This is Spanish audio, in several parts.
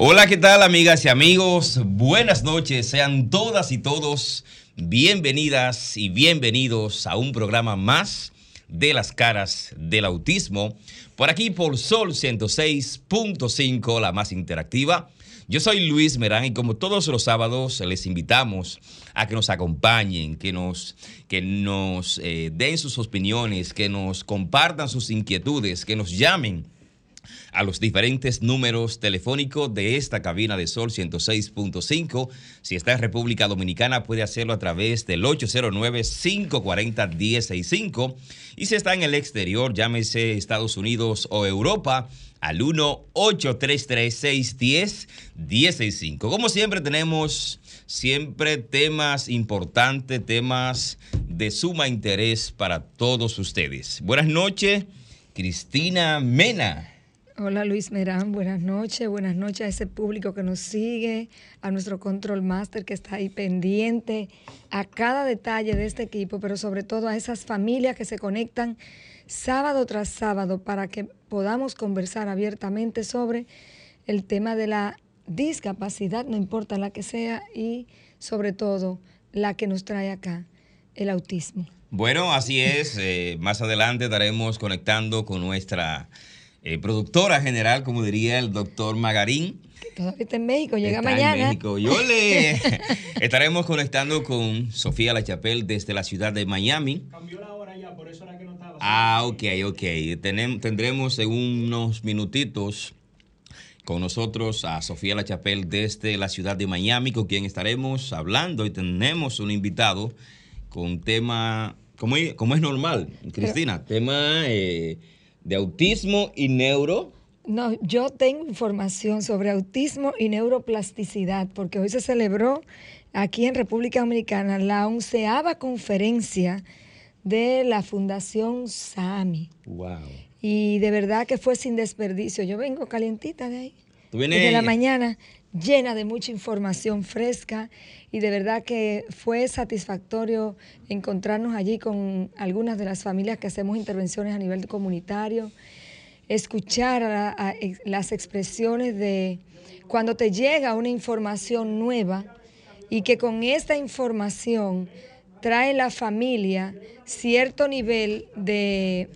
Hola, ¿qué tal amigas y amigos? Buenas noches, sean todas y todos bienvenidas y bienvenidos a un programa más de las caras del autismo, por aquí por Sol 106.5, la más interactiva. Yo soy Luis Merán y como todos los sábados les invitamos a que nos acompañen, que nos, que nos eh, den sus opiniones, que nos compartan sus inquietudes, que nos llamen a los diferentes números telefónicos de esta cabina de Sol 106.5. Si está en República Dominicana, puede hacerlo a través del 809-540-165. Y si está en el exterior, llámese Estados Unidos o Europa al 1-833-610-165. Como siempre, tenemos siempre temas importantes, temas de suma interés para todos ustedes. Buenas noches, Cristina Mena. Hola Luis Merán, buenas noches, buenas noches a ese público que nos sigue, a nuestro control master que está ahí pendiente, a cada detalle de este equipo, pero sobre todo a esas familias que se conectan sábado tras sábado para que podamos conversar abiertamente sobre el tema de la discapacidad, no importa la que sea, y sobre todo la que nos trae acá, el autismo. Bueno, así es, eh, más adelante estaremos conectando con nuestra eh, productora general, como diría el doctor Magarín. todavía está en México, llega mañana. En México. Yo le estaremos conectando con Sofía La Chapelle desde la ciudad de Miami. Cambió la hora ya, por eso era que no estaba. Ah, ok, ok. tendremos en unos minutitos con nosotros a Sofía La Chapelle desde la ciudad de Miami, con quien estaremos hablando y tenemos un invitado con tema, como, como es normal, Cristina, tema... Eh, de autismo y neuro. No, yo tengo información sobre autismo y neuroplasticidad, porque hoy se celebró aquí en República Dominicana la onceava conferencia de la Fundación SAMI. Wow. Y de verdad que fue sin desperdicio. Yo vengo calientita de ahí. ¿Tú vienes... Desde la mañana, llena de mucha información fresca y de verdad que fue satisfactorio encontrarnos allí con algunas de las familias que hacemos intervenciones a nivel comunitario, escuchar las expresiones de cuando te llega una información nueva y que con esta información trae la familia cierto nivel de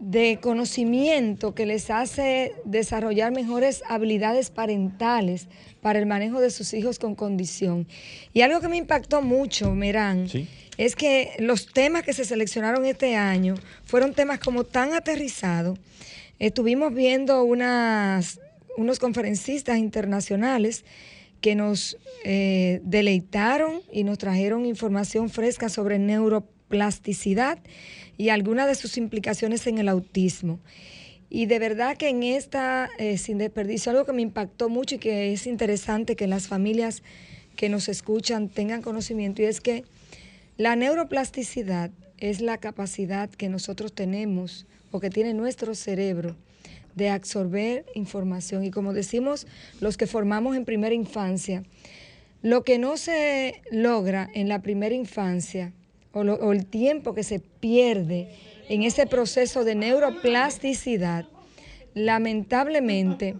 de conocimiento que les hace desarrollar mejores habilidades parentales para el manejo de sus hijos con condición. Y algo que me impactó mucho, Merán, es que los temas que se seleccionaron este año fueron temas como tan aterrizados. Estuvimos viendo unas, unos conferencistas internacionales que nos eh, deleitaron y nos trajeron información fresca sobre neuroplasticidad y algunas de sus implicaciones en el autismo. Y de verdad que en esta, eh, sin desperdicio, algo que me impactó mucho y que es interesante que las familias que nos escuchan tengan conocimiento, y es que la neuroplasticidad es la capacidad que nosotros tenemos o que tiene nuestro cerebro de absorber información. Y como decimos los que formamos en primera infancia, lo que no se logra en la primera infancia o, el tiempo que se pierde en ese proceso de neuroplasticidad, lamentablemente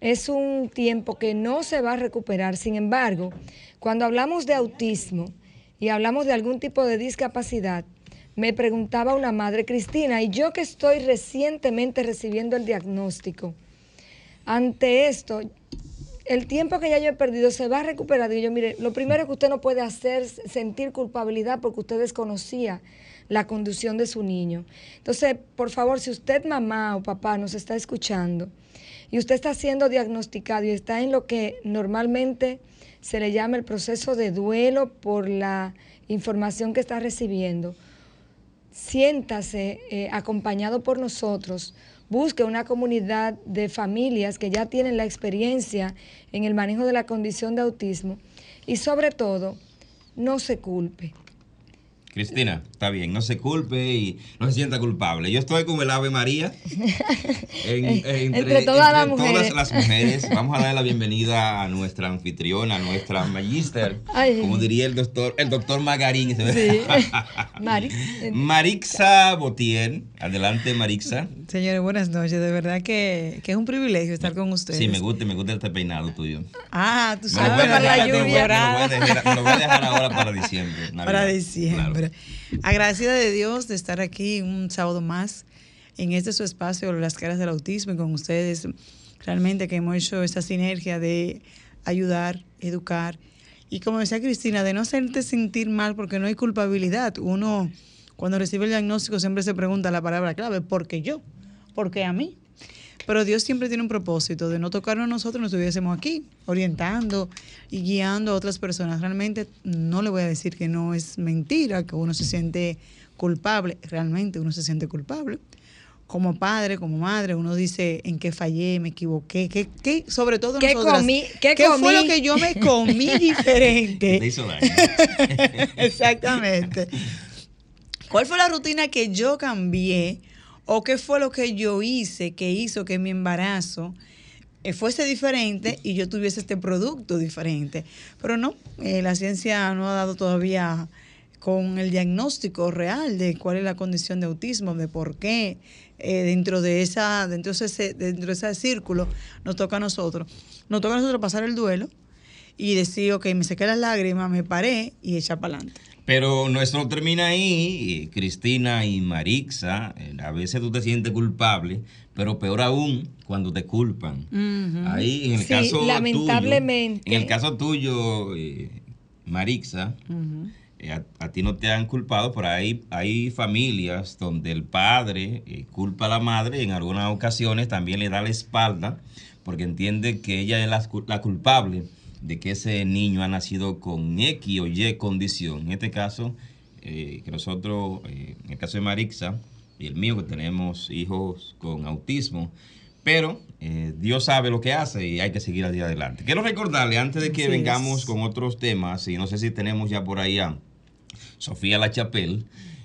es un tiempo que no se va a recuperar. Sin embargo, cuando hablamos de autismo y hablamos de algún tipo de discapacidad, me preguntaba una madre, Cristina, y yo que estoy recientemente recibiendo el diagnóstico, ante esto, el tiempo que ya yo he perdido se va a recuperar. Y yo, mire, lo primero que usted no puede hacer es sentir culpabilidad porque usted desconocía la conducción de su niño. Entonces, por favor, si usted, mamá o papá, nos está escuchando y usted está siendo diagnosticado y está en lo que normalmente se le llama el proceso de duelo por la información que está recibiendo, siéntase eh, acompañado por nosotros busque una comunidad de familias que ya tienen la experiencia en el manejo de la condición de autismo y sobre todo no se culpe. Cristina, está bien, no se culpe y no se sienta culpable. Yo estoy con el Ave María. entre, todas, las, mujeres. Vamos a darle la bienvenida a nuestra anfitriona, a nuestra magister, como diría el doctor, el doctor Magarín. Sí. Marixa Botier. Adelante, Marixa. Señores, buenas noches. De verdad que, es un privilegio estar con ustedes. Sí, me gusta, me gusta este peinado tuyo. Ah, tú sabes, para la lluvia. Me lo voy a dejar ahora para diciembre. Para diciembre. Agradecida de Dios de estar aquí un sábado más en este su espacio, Las Caras del Autismo, y con ustedes. Realmente que hemos hecho esta sinergia de ayudar, educar. Y como decía Cristina, de no hacerte sentir mal porque no hay culpabilidad. Uno, cuando recibe el diagnóstico, siempre se pregunta la palabra clave, ¿por qué yo? ¿Por qué a mí? Pero Dios siempre tiene un propósito de no tocarnos a nosotros, nos estuviésemos aquí, orientando y guiando a otras personas. Realmente no le voy a decir que no es mentira, que uno se siente culpable, realmente uno se siente culpable. Como padre, como madre, uno dice en qué fallé, me equivoqué, qué, qué sobre todo ¿Qué comí? ¿Qué, fue lo que yo me comí diferente? Exactamente. ¿Cuál fue la rutina que yo cambié o qué fue lo que yo hice que hizo que mi embarazo eh, fuese diferente y yo tuviese este producto diferente. Pero no, eh, la ciencia no ha dado todavía con el diagnóstico real de cuál es la condición de autismo, de por qué eh, dentro de esa dentro de ese dentro de ese círculo nos toca a nosotros. Nos toca a nosotros pasar el duelo y decir, ok, me sequé las lágrimas, me paré y echar para adelante. Pero nuestro termina ahí, Cristina y Marixa. Eh, a veces tú te sientes culpable, pero peor aún cuando te culpan. Ahí, en el caso lamentablemente. Tuyo, en el caso tuyo, eh, Marixa, eh, a, ti no te han culpado, pero hay, hay familias donde el padre culpa a la madre y en algunas ocasiones también le da la espalda porque entiende que ella es la culpable de que ese niño ha nacido con X o Y condición. En este caso, eh, que nosotros, eh, en el caso de Marixa y el mío, que tenemos hijos con autismo, pero eh, Dios sabe lo que hace y hay que seguir al día adelante. Quiero recordarle, antes de que vengamos con otros temas, y no sé si tenemos ya por ahí a Sofía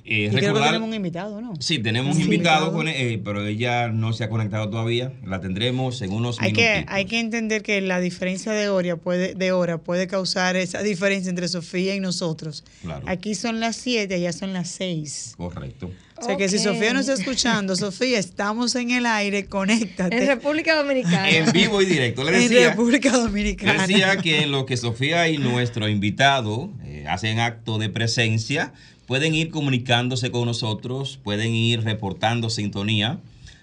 Eh, creo que tenemos un invitado, ¿no? Sí, tenemos un invitado, eh, pero ella no se ha conectado todavía. La tendremos en unos hay Que, hay que entender que la diferencia de hora, puede, de hora puede causar esa diferencia entre Sofía y nosotros. Aquí son las 7, allá son las 6. Correcto. O sea que si Sofía no está escuchando, Sofía, estamos en el aire, conéctate. En República Dominicana. En vivo y directo. Le decía, en República Dominicana. Decía que en lo que Sofía y nuestro invitado eh, hacen acto de presencia, pueden ir comunicándose con nosotros, pueden ir reportando sintonía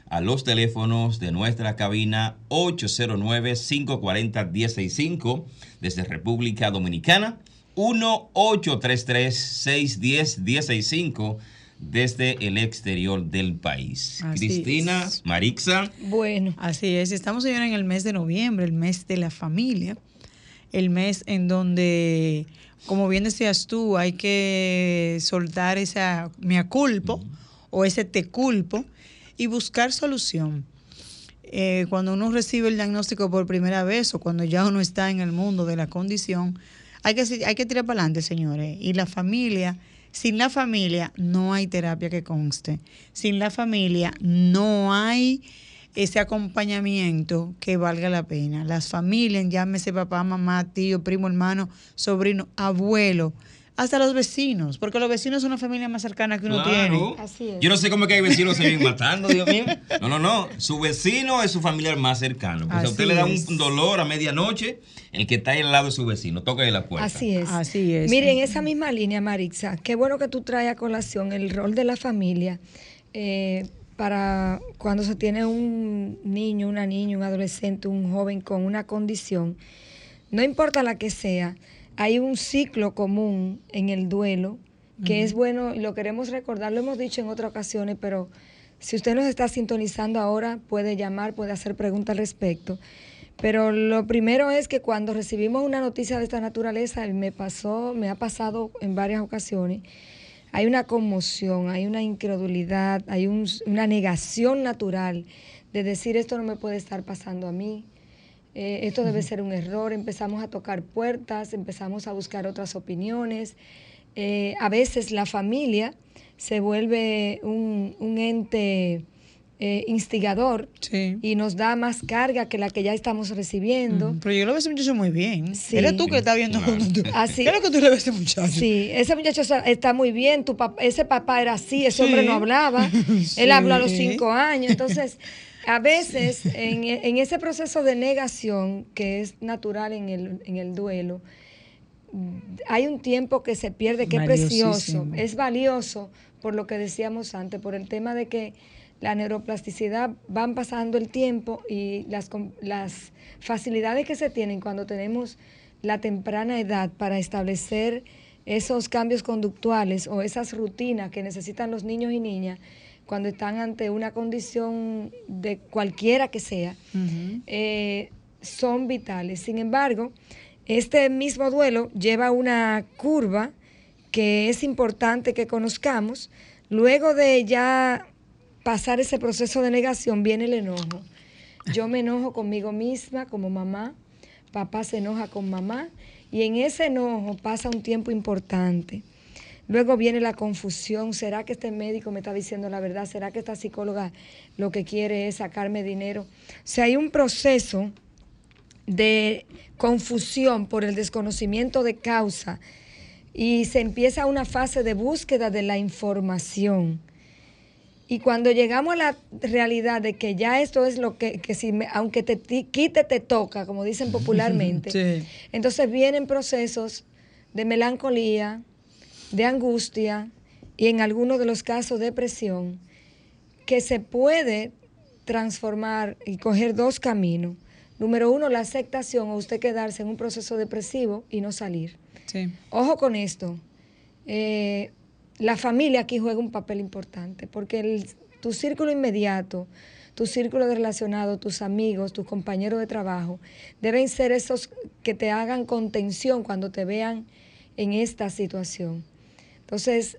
a los teléfonos de nuestra cabina 809-540-165 desde República Dominicana, 1-833-610-165 desde el exterior del país. Cristina, Marixa. Bueno, así es. Estamos, señora, en el mes de noviembre, el mes de la familia, el mes en donde como bien decías tú, hay que soltar esa me culpo o ese te culpo y buscar solución. Eh, cuando uno recibe el diagnóstico por primera vez o cuando ya uno está en el mundo de la condición, hay que, hay que tirar para adelante, señores. Y la familia, sin la familia no hay terapia que conste. Sin la familia no hay ese acompañamiento que valga la pena. Las familias, llámese papá, mamá, tío, primo, hermano, sobrino, abuelo, hasta los vecinos, porque los vecinos son una familia más cercana que uno tiene. Así es. Yo no sé cómo que hay vecinos se vienen matando, Dios mío. No, no, no. Su vecino es su familiar más cercano. Pues a usted le da un dolor a medianoche, el que está ahí al lado de su vecino, toca la puerta. Así es. Así es. Miren, esa misma línea, Marixa, qué bueno que tú traes a colación el rol de la familia. Eh, para cuando se tiene un niño, una niña, un adolescente, un joven con una condición, no importa la que sea, hay un ciclo común en el duelo que es bueno y lo queremos recordar, lo hemos dicho en otras ocasiones, pero si usted nos está sintonizando ahora, puede llamar, puede hacer preguntas al respecto. Pero lo primero es que cuando recibimos una noticia de esta naturaleza, me pasó, me ha pasado en varias ocasiones, hay una conmoción, hay una incredulidad, hay una negación natural de decir esto no me puede estar pasando a mí, eh, esto debe ser un error, empezamos a tocar puertas, empezamos a buscar otras opiniones. Eh, a veces la familia se vuelve un, ente eh, instigador y nos da más carga que la que ya estamos recibiendo. Pero yo lo veo ese muchacho muy bien. Sí. Eres tú que estás viendo. Así. ¿Qué es lo que tú le ves a ese muchacho? Sí, ese muchacho está muy bien. Tu ese papá era así, ese hombre no hablaba. Él habló a los cinco años. Entonces, a veces en, en, ese proceso de negación que es natural en el, en el duelo, hay un tiempo que se pierde que es precioso, es valioso por lo que decíamos antes, por el tema de que la neuroplasticidad van pasando el tiempo y las, las facilidades que se tienen cuando tenemos la temprana edad para establecer esos cambios conductuales o esas rutinas que necesitan los niños y niñas cuando están ante una condición de cualquiera que sea, eh, son vitales. Sin embargo, este mismo duelo lleva una curva que es importante que conozcamos. Luego de ya pasar ese proceso de negación viene el enojo. Yo me enojo conmigo misma como mamá, papá se enoja con mamá y en ese enojo pasa un tiempo importante. Luego viene la confusión, ¿será que este médico me está diciendo la verdad? ¿Será que esta psicóloga lo que quiere es sacarme dinero? O sea, hay un proceso de confusión por el desconocimiento de causa y se empieza una fase de búsqueda de la información. Y cuando llegamos a la realidad de que ya esto es lo que, que si aunque te quite, te toca, como dicen popularmente, entonces vienen procesos de melancolía, de angustia y en algunos de los casos depresión, que se puede transformar y coger dos caminos. Número uno, la aceptación o usted quedarse en un proceso depresivo y no salir. Ojo con esto. Eh, la familia aquí juega un papel importante porque tu círculo inmediato, tu círculo de relacionado, tus amigos, tus compañeros de trabajo, deben ser esos que te hagan contención cuando te vean en esta situación. Entonces,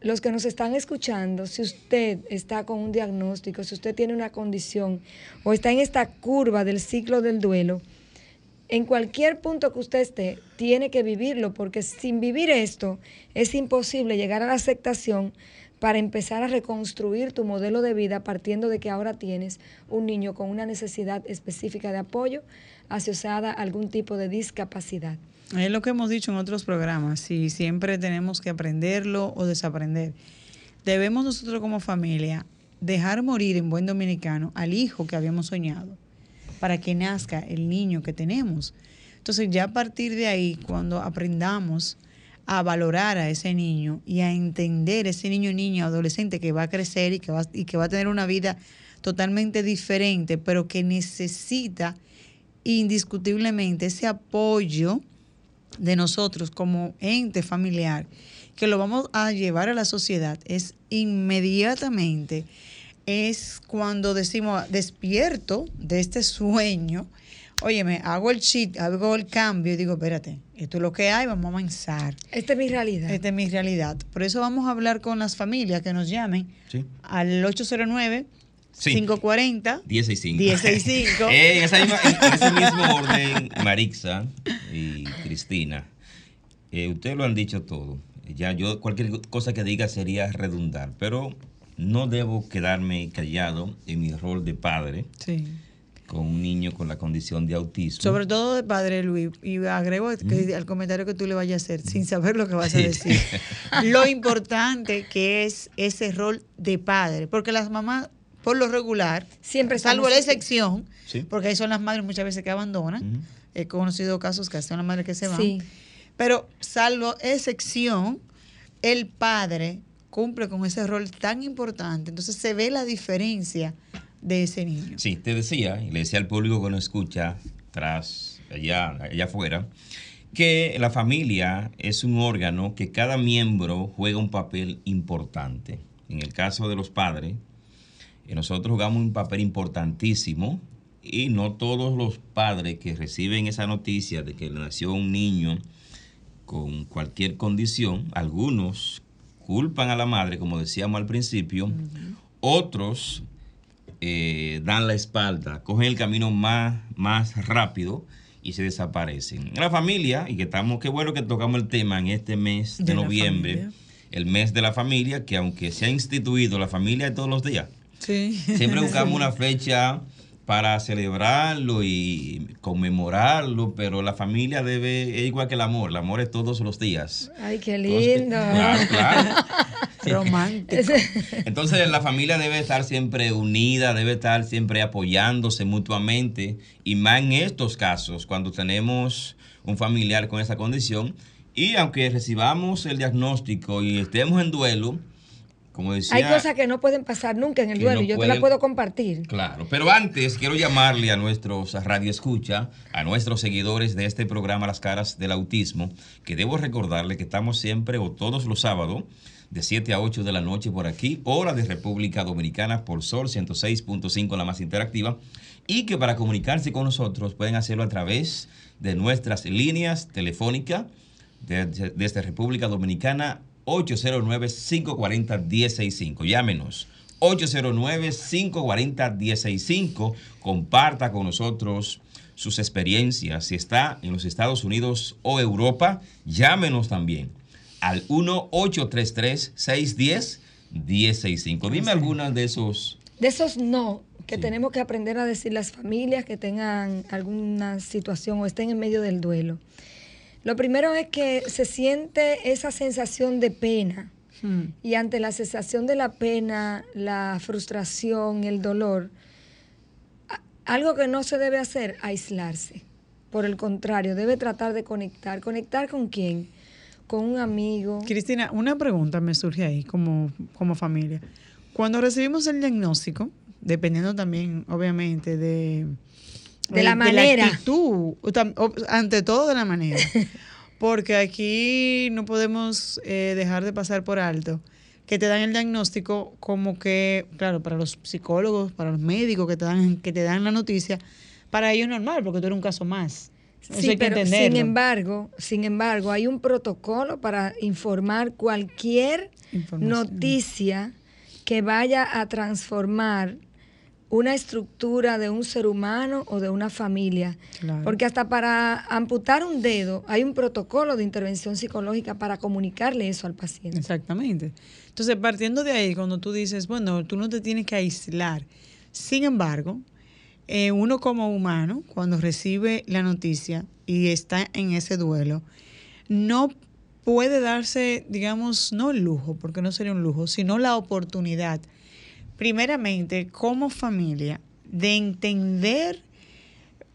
los que nos están escuchando, si usted está con un diagnóstico, si usted tiene una condición o está en esta curva del ciclo del duelo, en cualquier punto que usted esté, tiene que vivirlo, porque sin vivir esto es imposible llegar a la aceptación para empezar a reconstruir tu modelo de vida partiendo de que ahora tienes un niño con una necesidad específica de apoyo asociada a algún tipo de discapacidad. Es lo que hemos dicho en otros programas, y siempre tenemos que aprenderlo o desaprender. Debemos nosotros como familia dejar morir en buen dominicano al hijo que habíamos soñado para que nazca el niño que tenemos. Entonces ya a partir de ahí, cuando aprendamos a valorar a ese niño y a entender ese niño, niño, adolescente que va a crecer y que va, y que va a tener una vida totalmente diferente, pero que necesita indiscutiblemente ese apoyo de nosotros como ente familiar, que lo vamos a llevar a la sociedad, es inmediatamente, es cuando decimos, despierto de este sueño, oye, me hago el cheat, hago el cambio y digo, espérate, esto es lo que hay, vamos a avanzar. Esta es mi realidad. Esta es mi realidad. Por eso vamos a hablar con las familias que nos llamen al 809 540 165. 165. en, ese mismo orden, Marixa y Cristina, eh, ustedes lo han dicho todo. Ya yo cualquier cosa que diga sería redundar, pero no debo quedarme callado en mi rol de padre. Con un niño con la condición de autismo. Sobre todo de padre Luis. Y agrego que, al comentario que tú le vayas a hacer, sin saber lo que vas a decir. lo importante que es ese rol de padre. Porque las mamás por lo regular, siempre salvo la excepción, porque ahí son las madres muchas veces que abandonan. He conocido casos que son las madres que se van. Pero salvo excepción, el padre cumple con ese rol tan importante. Entonces se ve la diferencia de ese niño. Sí, te decía, y le decía al público que nos escucha, tras, allá, allá afuera, que la familia es un órgano que cada miembro juega un papel importante. En el caso de los padres, nosotros jugamos un papel importantísimo y no todos los padres que reciben esa noticia de que nació un niño con cualquier condición, algunos culpan a la madre, como decíamos al principio, otros eh, dan la espalda, cogen el camino más, más rápido y se desaparecen. En la familia, y que estamos, qué bueno que tocamos el tema en este mes de, noviembre, el mes de la familia, que aunque se ha instituido la familia de todos los días, siempre buscamos una fecha para celebrarlo y conmemorarlo, pero la familia debe, es igual que el amor, el amor es todos los días. Ay, qué lindo. claro, claro. Romántico. Entonces la familia debe estar siempre unida, debe estar siempre apoyándose mutuamente, y más en estos casos, cuando tenemos un familiar con esa condición, y aunque recibamos el diagnóstico y estemos en duelo, hay cosas que no pueden pasar nunca en el duelo y yo te la puedo compartir. Claro, pero antes quiero llamarle a nuestros radio escucha, a nuestros seguidores de este programa Las Caras del Autismo, que debo recordarle que estamos siempre o todos los sábados de 7 a 8 de la noche por aquí, hora de República Dominicana por Sol 106.5, la más interactiva, y que para comunicarse con nosotros pueden hacerlo a través de nuestras líneas telefónicas desde República Dominicana 809-540-165. Llámenos. 809-540-165. Comparta con nosotros sus experiencias. Si está en los Estados Unidos o Europa, llámenos también al 1-833-610-165. Dime algunas de esos. De esos no, que tenemos que aprender a decir las familias que tengan alguna situación o estén en medio del duelo. Lo primero es que se siente esa sensación de pena. Hmm. Y ante la sensación de la pena, la frustración, el dolor, algo que no se debe hacer, aislarse. Por el contrario, debe tratar de conectar. ¿Conectar con quién? Con un amigo. Cristina, una pregunta me surge ahí como, como familia. Cuando recibimos el diagnóstico, dependiendo también, obviamente, de, de la manera. De actitud, ante todo de la manera. Porque aquí no podemos eh, dejar de pasar por alto que te dan el diagnóstico como que, claro, para los psicólogos, para los médicos que te dan, que te dan la noticia, para ellos es normal, porque tú eres un caso más. sí, pero sin embargo, sin embargo, hay un protocolo para informar cualquier noticia que vaya a transformar una estructura de un ser humano o de una familia. Porque hasta para amputar un dedo hay un protocolo de intervención psicológica para comunicarle eso al paciente. Exactamente. Entonces, partiendo de ahí, cuando tú dices, bueno, tú no te tienes que aislar. Sin embargo, eh, uno como humano, cuando recibe la noticia y está en ese duelo, no puede darse, digamos, no el lujo, porque no sería un lujo, sino la oportunidad primeramente, como familia, de entender,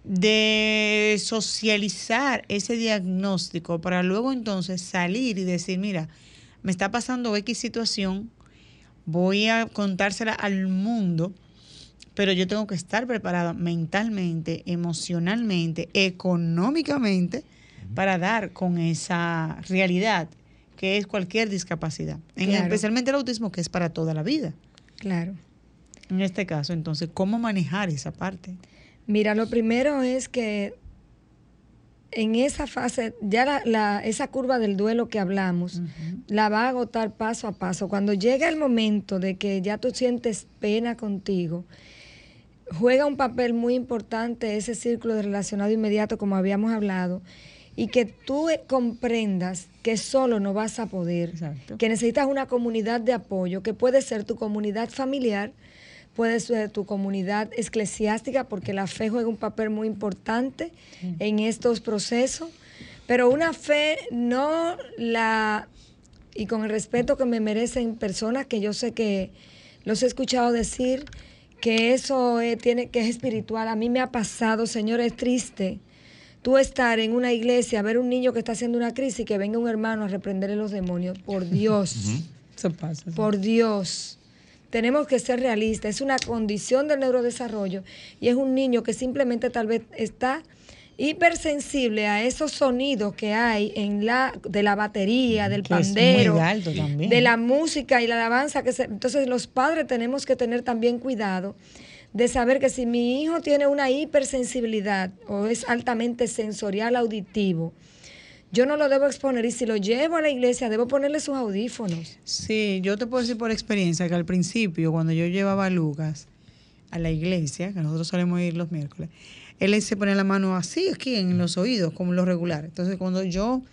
de socializar ese diagnóstico para luego entonces salir y decir, mira, me está pasando X situación, voy a contársela al mundo, pero yo tengo que estar preparada mentalmente, emocionalmente, económicamente, para dar con esa realidad que es cualquier discapacidad, especialmente el autismo que es para toda la vida. Claro. En este caso, entonces, ¿cómo manejar esa parte? Mira, lo primero es que en esa fase, ya la, esa curva del duelo que hablamos, la va a agotar paso a paso. Cuando llega el momento de que ya tú sientes pena contigo, juega un papel muy importante ese círculo de relacionado inmediato, como habíamos hablado, y que tú comprendas que solo no vas a poder, que necesitas una comunidad de apoyo, que puede ser tu comunidad familiar, puede ser tu comunidad eclesiástica, porque la fe juega un papel muy importante en estos procesos, pero una fe no la, y con el respeto que me merecen personas que yo sé que los he escuchado decir, que eso tiene, que es espiritual. A mí me ha pasado, Señor, es triste tú estar en una iglesia, ver un niño que está haciendo una crisis y que venga un hermano a reprenderle los demonios. Por Dios. Eso pasa. Por Dios. Tenemos que ser realistas. Es una condición del neurodesarrollo y es un niño que simplemente tal vez está hipersensible a esos sonidos que hay en la de la batería, del pandero, de la música y la alabanza que se, entonces los padres tenemos que tener también cuidado de saber que si mi hijo tiene una hipersensibilidad o es altamente sensorial auditivo, yo no lo debo exponer y si lo llevo a la iglesia debo ponerle sus audífonos. Sí, yo te puedo decir por experiencia que al principio cuando yo llevaba a Lucas a la iglesia, que nosotros solemos ir los miércoles, él se ponía la mano así aquí en los oídos como lo regular. Entonces cuando yo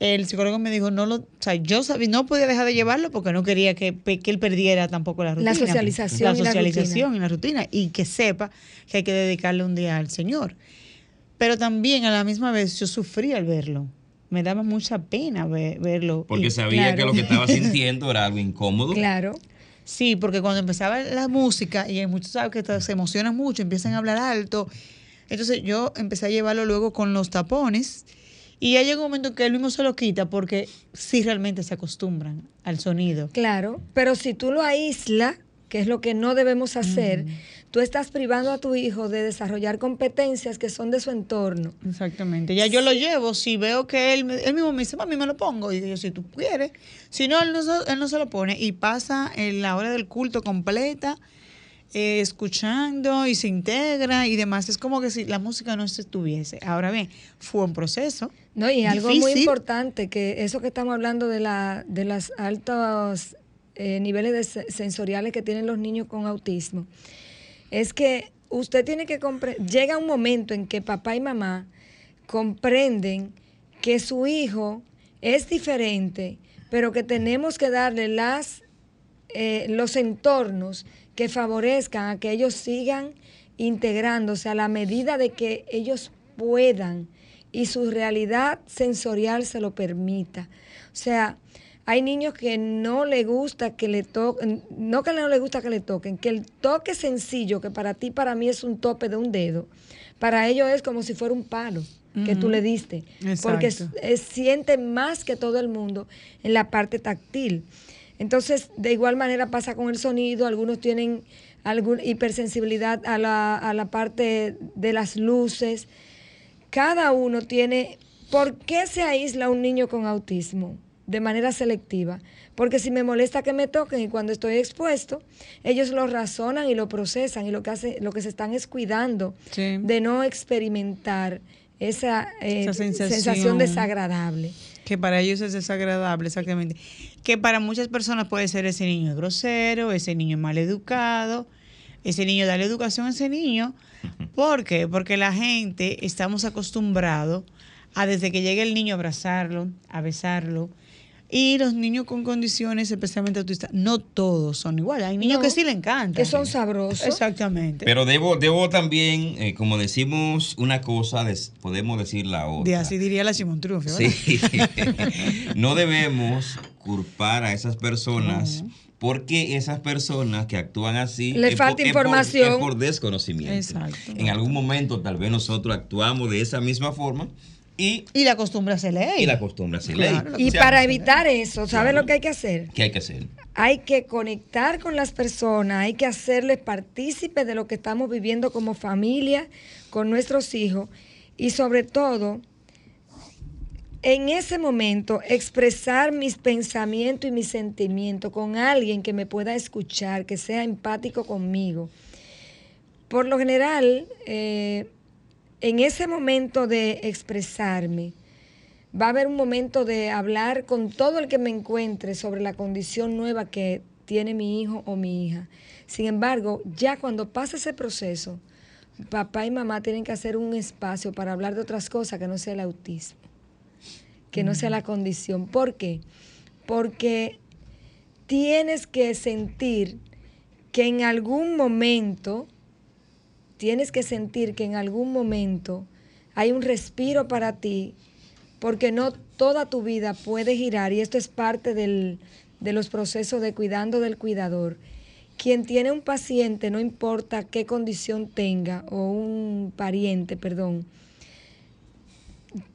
el psicólogo me dijo, no lo, o sea, yo sabía, no podía dejar de llevarlo porque no quería que, que él perdiera tampoco la rutina. La socialización. La socialización y la, rutina. y que sepa que hay que dedicarle un día al Señor. Pero también a la misma vez yo sufrí al verlo. Me daba mucha pena verlo. Porque sabía que lo que estaba sintiendo era algo incómodo. Claro. Sí, porque cuando empezaba la música, y muchos saben que se emocionan mucho, empiezan a hablar alto. Entonces yo empecé a llevarlo luego con los tapones y ya llega un momento que él mismo se lo quita porque sí realmente se acostumbran al sonido. Claro, pero si tú lo aíslas, que es lo que no debemos hacer, tú estás privando a tu hijo de desarrollar competencias que son de su entorno. Exactamente. Ya yo lo llevo, si veo que él, él mismo me dice, mami, me lo pongo. Y yo, si tú quieres. Si no, él no, él no se lo pone. Y pasa en la hora del culto completa eh, escuchando y se integra y demás. Es como que si la música no estuviese. Ahora bien, fue un proceso. No, y algo muy importante, que eso que estamos hablando de, la, de los altos eh, niveles sensoriales que tienen los niños con autismo, es que usted tiene que comprender, llega un momento en que papá y mamá comprenden que su hijo es diferente, pero que tenemos que darle las, eh, los entornos que favorezcan a que ellos sigan integrándose a la medida de que ellos puedan y su realidad sensorial se lo permita. O sea, hay niños que no le gusta que le toquen, no que no le gusta que le toquen, que el toque sencillo, que para ti, para mí es un tope de un dedo, para ellos es como si fuera un palo que tú le diste, porque siente más que todo el mundo en la parte táctil. Entonces, de igual manera pasa con el sonido, algunos tienen alguna hipersensibilidad a la, a la parte de las luces. Cada uno tiene... ¿Por qué se aísla un niño con autismo? de manera selectiva, porque si me molesta que me toquen y cuando estoy expuesto, ellos lo razonan y lo procesan y lo que hace, lo que se están es cuidando de no experimentar esa, eh, sensación desagradable. Que para ellos es desagradable, exactamente que para muchas personas puede ser ese niño grosero, ese niño mal educado, ese niño da la educación a ese niño. ¿Por qué? Porque la gente estamos acostumbrados a desde que llega el niño abrazarlo, a besarlo, y los niños con condiciones especialmente autistas, no todos son iguales. Hay niños que sí le encantan. Que son sabrosos. Exactamente. Pero debo, debo también, eh, como decimos una cosa, podemos decir la otra. De así diría la Simón Trufio. Sí. no debemos culpar a esas personas. Porque esas personas que actúan así le falta información por, desconocimiento. Exacto. En algún momento tal vez nosotros actuamos de esa misma forma y, la costumbre se lee. Y la costumbre se lee. y para evitar eso, ¿sabes lo que hay que hacer? ¿Qué hay que hacer? Hay que conectar con las personas, hay que hacerles partícipes de lo que estamos viviendo como familia, con nuestros hijos y sobre todo, en ese momento, expresar mis pensamientos y mis sentimientos con alguien que me pueda escuchar, que sea empático conmigo. Por lo general, eh, en ese momento de expresarme, va a haber un momento de hablar con todo el que me encuentre sobre la condición nueva que tiene mi hijo o mi hija. Sin embargo, ya cuando pasa ese proceso, papá y mamá tienen que hacer un espacio para hablar de otras cosas que no sea el autismo, que no sea la condición. ¿Por qué? Porque tienes que sentir que en algún momento tienes que sentir que en algún momento hay un respiro para ti, porque no toda tu vida puede girar, y esto es parte de los procesos de cuidando del cuidador. Quien tiene un paciente, no importa qué condición tenga, o un pariente, perdón,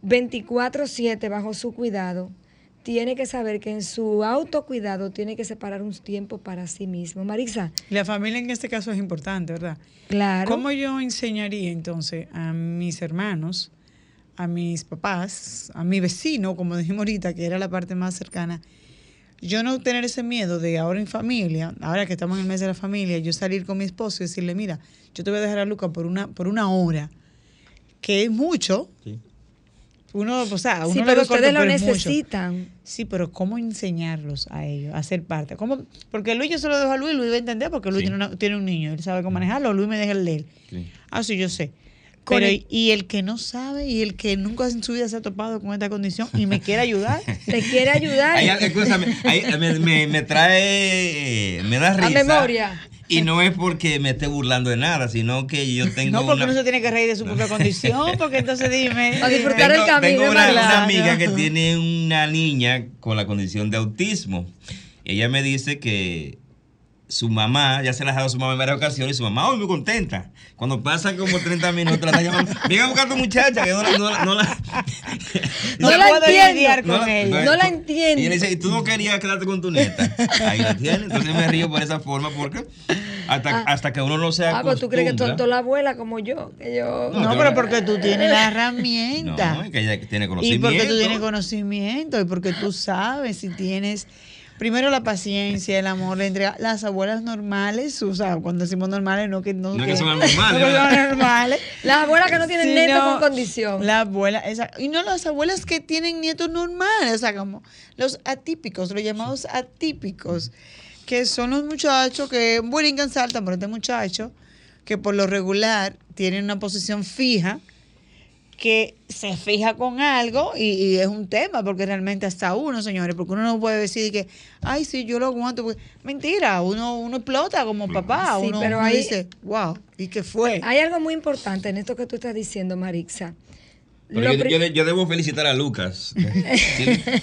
24/7 bajo su cuidado, tiene que saber que en su autocuidado tiene que separar un tiempo para sí mismo. Marisa. La familia en este caso es importante, ¿verdad? Claro. ¿Cómo yo enseñaría entonces a mis hermanos, a mis papás, a mi vecino, como dijimos ahorita, que era la parte más cercana? Yo no tener ese miedo de ahora en familia, ahora que estamos en el mes de la familia, yo salir con mi esposo y decirle, mira, yo te voy a dejar a Luca por una, por una hora, que es mucho, Uno, o sea, uno sí, pero ustedes lo necesitan. Sí, pero ¿cómo enseñarlos a ellos a ser parte? ¿Cómo? Porque Luis yo se lo dejo a Luis, Luis va a entender porque Luis tiene, un niño, él sabe cómo manejarlo, Luis me deja el leer. Ah, sí, yo sé. Pero, y el que no sabe y el que nunca en su vida se ha topado con esta condición y me quiere ayudar. Te quiere ayudar. me, me, trae, me da risa. A memoria. Y no es porque me esté burlando de nada, sino que yo tengo. No, porque uno se tiene que reír de su propia condición, porque entonces dime. A disfrutar el camino. Tengo una, amiga que tiene una niña con la condición de autismo. ella me dice que su mamá, ya se la ha dado a su mamá en varias ocasiones, y su mamá, muy contenta. Cuando pasan como 30 minutos, la está llamando, venga a buscar a tu muchacha, que no, no, no, no la... no, la entiendo. Con ella. no la entiendo. Y ella dice, ¿y tú no querías quedarte con tu nieta? Ahí la tiene. Entonces me río por esa forma, porque hasta, ah. hasta que uno no sea. Ah, pues tú crees que tonto la abuela como yo. Que yo... No, pero porque tú tienes la herramienta. No, que ella tiene conocimiento. Y porque tú tienes conocimiento y porque tú sabes si tienes primero la paciencia, el amor, la entrega. Las abuelas normales, o sea, cuando decimos normales, no que no, no que, son normales. No son normales. las abuelas que no tienen nietos con condición. La abuela, esa, y no las abuelas que tienen nietos normales, o sea, como los atípicos, los llamados atípicos, que son los muchachos que buen saltan por este muchacho, que por lo regular tienen una posición fija que se fija con algo y, es un tema, porque realmente hasta uno, señores, porque uno no puede decir que, ay, sí, yo lo aguanto. mentira, uno, uno explota como papá, uno, pero dice, wow, ¿y qué fue? Hay algo muy importante en esto que tú estás diciendo, Marixa. Yo, debo felicitar a Lucas,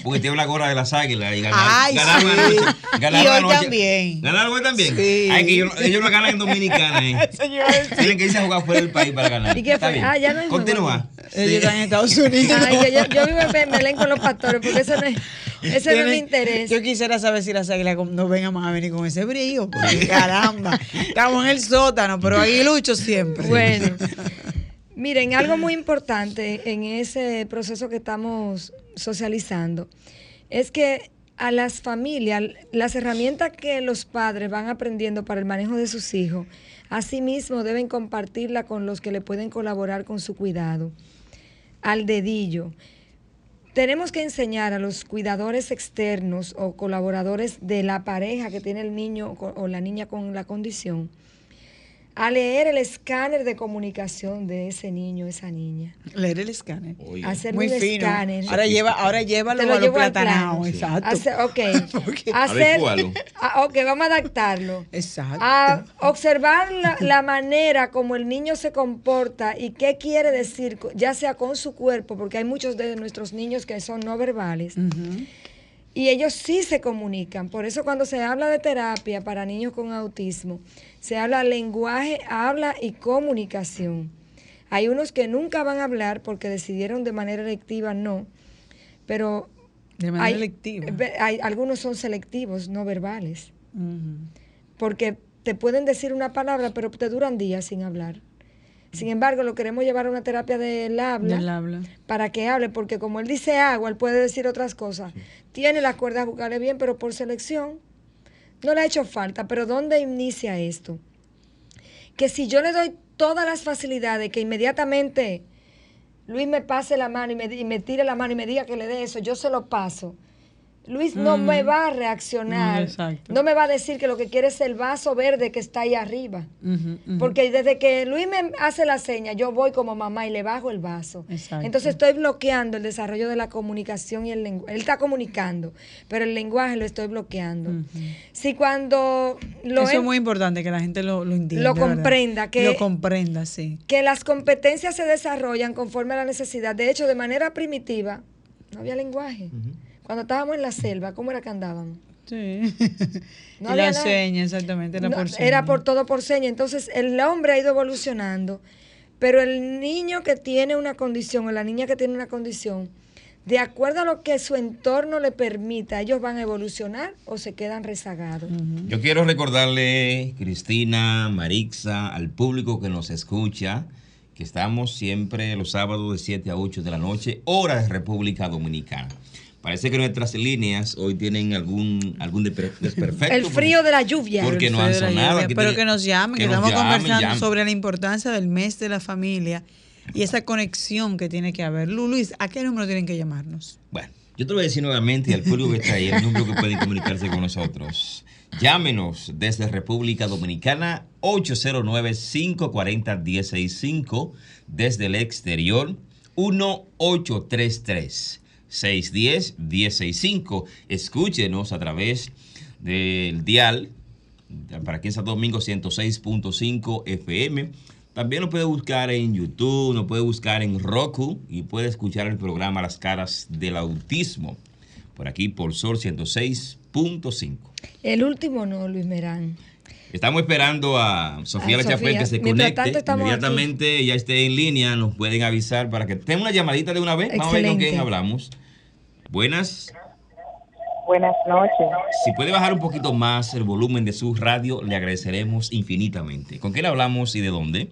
porque tiene una gorra de las águilas y ganaron, Ay, ganaron sí. y hoy también. ¿Ganaron hoy también? Sí. Ay, que ellos, ellos lo ganan en Dominicana. ¿eh? Tienen que irse a jugar fuera del país para ganar. ¿Y qué fue? Ah, ya no Continúa. Ellos están en Estados Unidos. Ay, que yo, yo, vivo en Belén con los pastores, porque eso no es... Ese no es mi interés. Yo quisiera saber si las águilas no vengan más a venir con ese brillo. Porque caramba, estamos en el sótano, pero ahí lucho siempre. Bueno, Miren, algo muy importante en ese proceso que estamos socializando es que a las familias, las herramientas que los padres van aprendiendo para el manejo de sus hijos, asimismo deben compartirla con los que le pueden colaborar con su cuidado. Al dedillo. Tenemos que enseñar a los cuidadores externos o colaboradores de la pareja que tiene el niño o la niña con la condición a leer el escáner de comunicación de ese niño, esa niña. Leer el escáner. Hacer Muy un fino. escáner. Ahora lleva, ahora llévalo a los platanados, exacto. Hacer, ok. Hacer, ah, ok, vamos a adaptarlo. Exacto. A observar la, manera como el niño se comporta y qué quiere decir, ya sea con su cuerpo, porque hay muchos de nuestros niños que son no verbales. Y ellos sí se comunican. Por eso cuando se habla de terapia para niños con autismo, se habla lenguaje, habla y comunicación. Hay unos que nunca van a hablar porque decidieron de manera electiva no, pero de manera hay, electiva. Hay, algunos son selectivos, no verbales. Porque te pueden decir una palabra, pero te duran días sin hablar. Sin embargo, lo queremos llevar a una terapia del habla, habla, para que hable, porque como él dice agua, él puede decir otras cosas. Tiene las cuerdas vocales bien, pero por selección no le ha hecho falta, pero ¿dónde inicia esto? Que si yo le doy todas las facilidades, que inmediatamente Luis me pase la mano y me, y me tire la mano y me diga que le dé eso, yo se lo paso Luis no me va a reaccionar, no me va a decir que lo que quiere es el vaso verde que está ahí arriba. Porque desde que Luis me hace la seña, yo voy como mamá y le bajo el vaso. Entonces estoy bloqueando el desarrollo de la comunicación y el lenguaje. Él está comunicando, pero el lenguaje lo estoy bloqueando. Si cuando lo... Eso es muy importante, que la gente lo, lo entienda. Lo comprenda. Que, lo comprenda, sí. Que las competencias se desarrollan conforme a la necesidad. De hecho, de manera primitiva, no había lenguaje. Cuando estábamos en la selva, ¿cómo era que andábamos? Sí. No la seña, exactamente, era por seña. Era por todo por seña. Entonces, el hombre ha ido evolucionando, pero el niño que tiene una condición o la niña que tiene una condición, de acuerdo a lo que su entorno le permita, ellos van a evolucionar o se quedan rezagados. Yo quiero recordarle, Cristina, Marixa, al público que nos escucha, que estamos siempre los sábados de 7 a 8 de la noche, hora de República Dominicana. Parece que nuestras líneas hoy tienen algún, algún desperfecto. El frío de la lluvia. Porque no son nada. pero que nos llamen, que, estamos conversando sobre la importancia del mes de la familia y esa conexión que tiene que haber. Luis, ¿a qué número tienen que llamarnos? Bueno, yo te lo voy a decir nuevamente al público que está ahí, el número que pueden comunicarse con nosotros. Llámenos desde República Dominicana 809-540-165, desde el exterior 1833. 610-165. Escúchenos a través del dial, para aquí en Santo Domingo 106.5 FM. También lo puede buscar en YouTube, lo puede buscar en Roku y puede escuchar el programa Las Caras del Autismo, por aquí por Sol 106.5. El último no, Luis Merán. Estamos esperando a Sofía Lechapel que se conecte. Inmediatamente ella esté en línea, nos pueden avisar para que tenga una llamadita de una vez. Vamos a ver con quién hablamos. Buenas. Buenas noches. Si puede bajar un poquito más el volumen de su radio, le agradeceremos infinitamente. ¿Con quién hablamos y de dónde?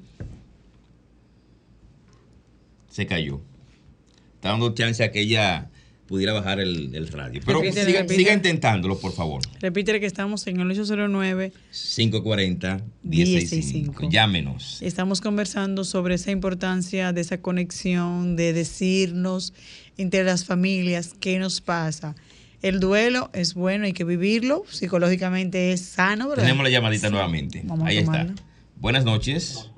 Se cayó. Está dando chance a que ella pudiera bajar el, radio. Pero siga, intentándolo, por favor. Repítele que estamos en el 809 540 165. Llámenos. Estamos conversando sobre esa importancia de esa conexión, de decirnos entre las familias qué nos pasa. El duelo es bueno, hay que vivirlo, psicológicamente es sano. Tenemos la llamadita nuevamente. Ahí está. Buenas noches.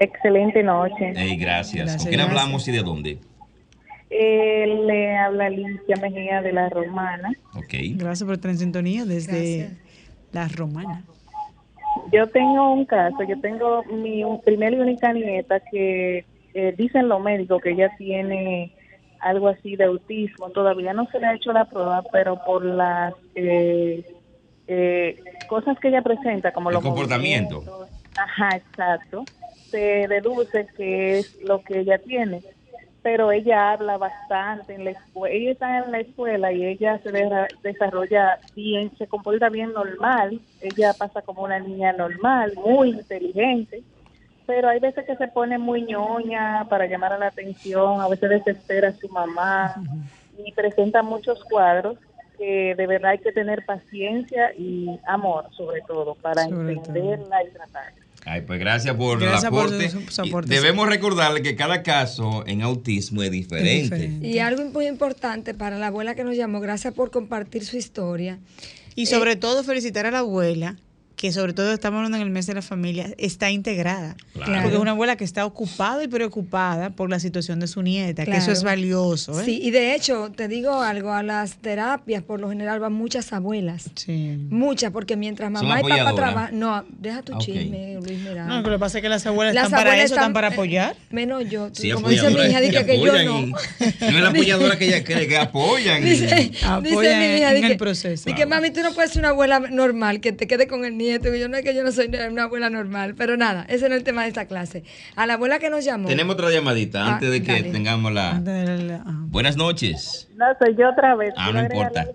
Excelente noche. gracias. ¿Con quién hablamos y de dónde? Eh, le habla Alicia Mejía de La Romana. Ok. Gracias por estar en sintonía desde La Romana. Yo tengo un caso, yo tengo mi primera y única nieta que eh, dicen los médicos que ella tiene algo así de autismo. Todavía no se le ha hecho la prueba, pero por las eh, eh, cosas que ella presenta, como los comportamientos. Ajá, exacto. Se deduce que es lo que ella tiene. Pero ella habla bastante en la escuela. Ella está en la escuela y ella se desarrolla bien, se comporta bien normal. Ella pasa como una niña normal, muy inteligente pero hay veces que se pone muy ñoña para llamar a la atención, a veces desespera a su mamá y presenta muchos cuadros que de verdad hay que tener paciencia y amor sobre todo para entenderla y tratarla. Ay, pues gracias por el aporte. Debemos recordarle que cada caso en autismo es diferente. Y algo muy importante para la abuela que nos llamó, gracias por compartir su historia. Y sobre eh, todo felicitar a la abuela que sobre todo estamos hablando en el mes de la familia, está integrada. Porque es una abuela que está ocupada y preocupada por la situación de su nieta, que eso es valioso. ¿eh? Sí, y de hecho, te digo algo, a las terapias por lo general van muchas abuelas. Sí. Muchas, porque mientras mamá y papá trabajan... No, deja tu chisme, Luis Miranda. No, lo que pasa es que las abuelas están para eso, están, para apoyar. menos yo. como dice mi hija, dice que yo no. no es la apoyadora que ella cree que apoyan. Dice, apoyan mi hija, en el proceso. Y que mami, tú no puedes ser una abuela normal, que te quede con el nieto yo no es que yo no soy una abuela normal, pero nada, ese no es el tema de esta clase. A la abuela que nos llamó. Tenemos otra llamadita ah, antes de que tengamos la. Buenas noches. No, soy yo otra vez. Ah, no importa.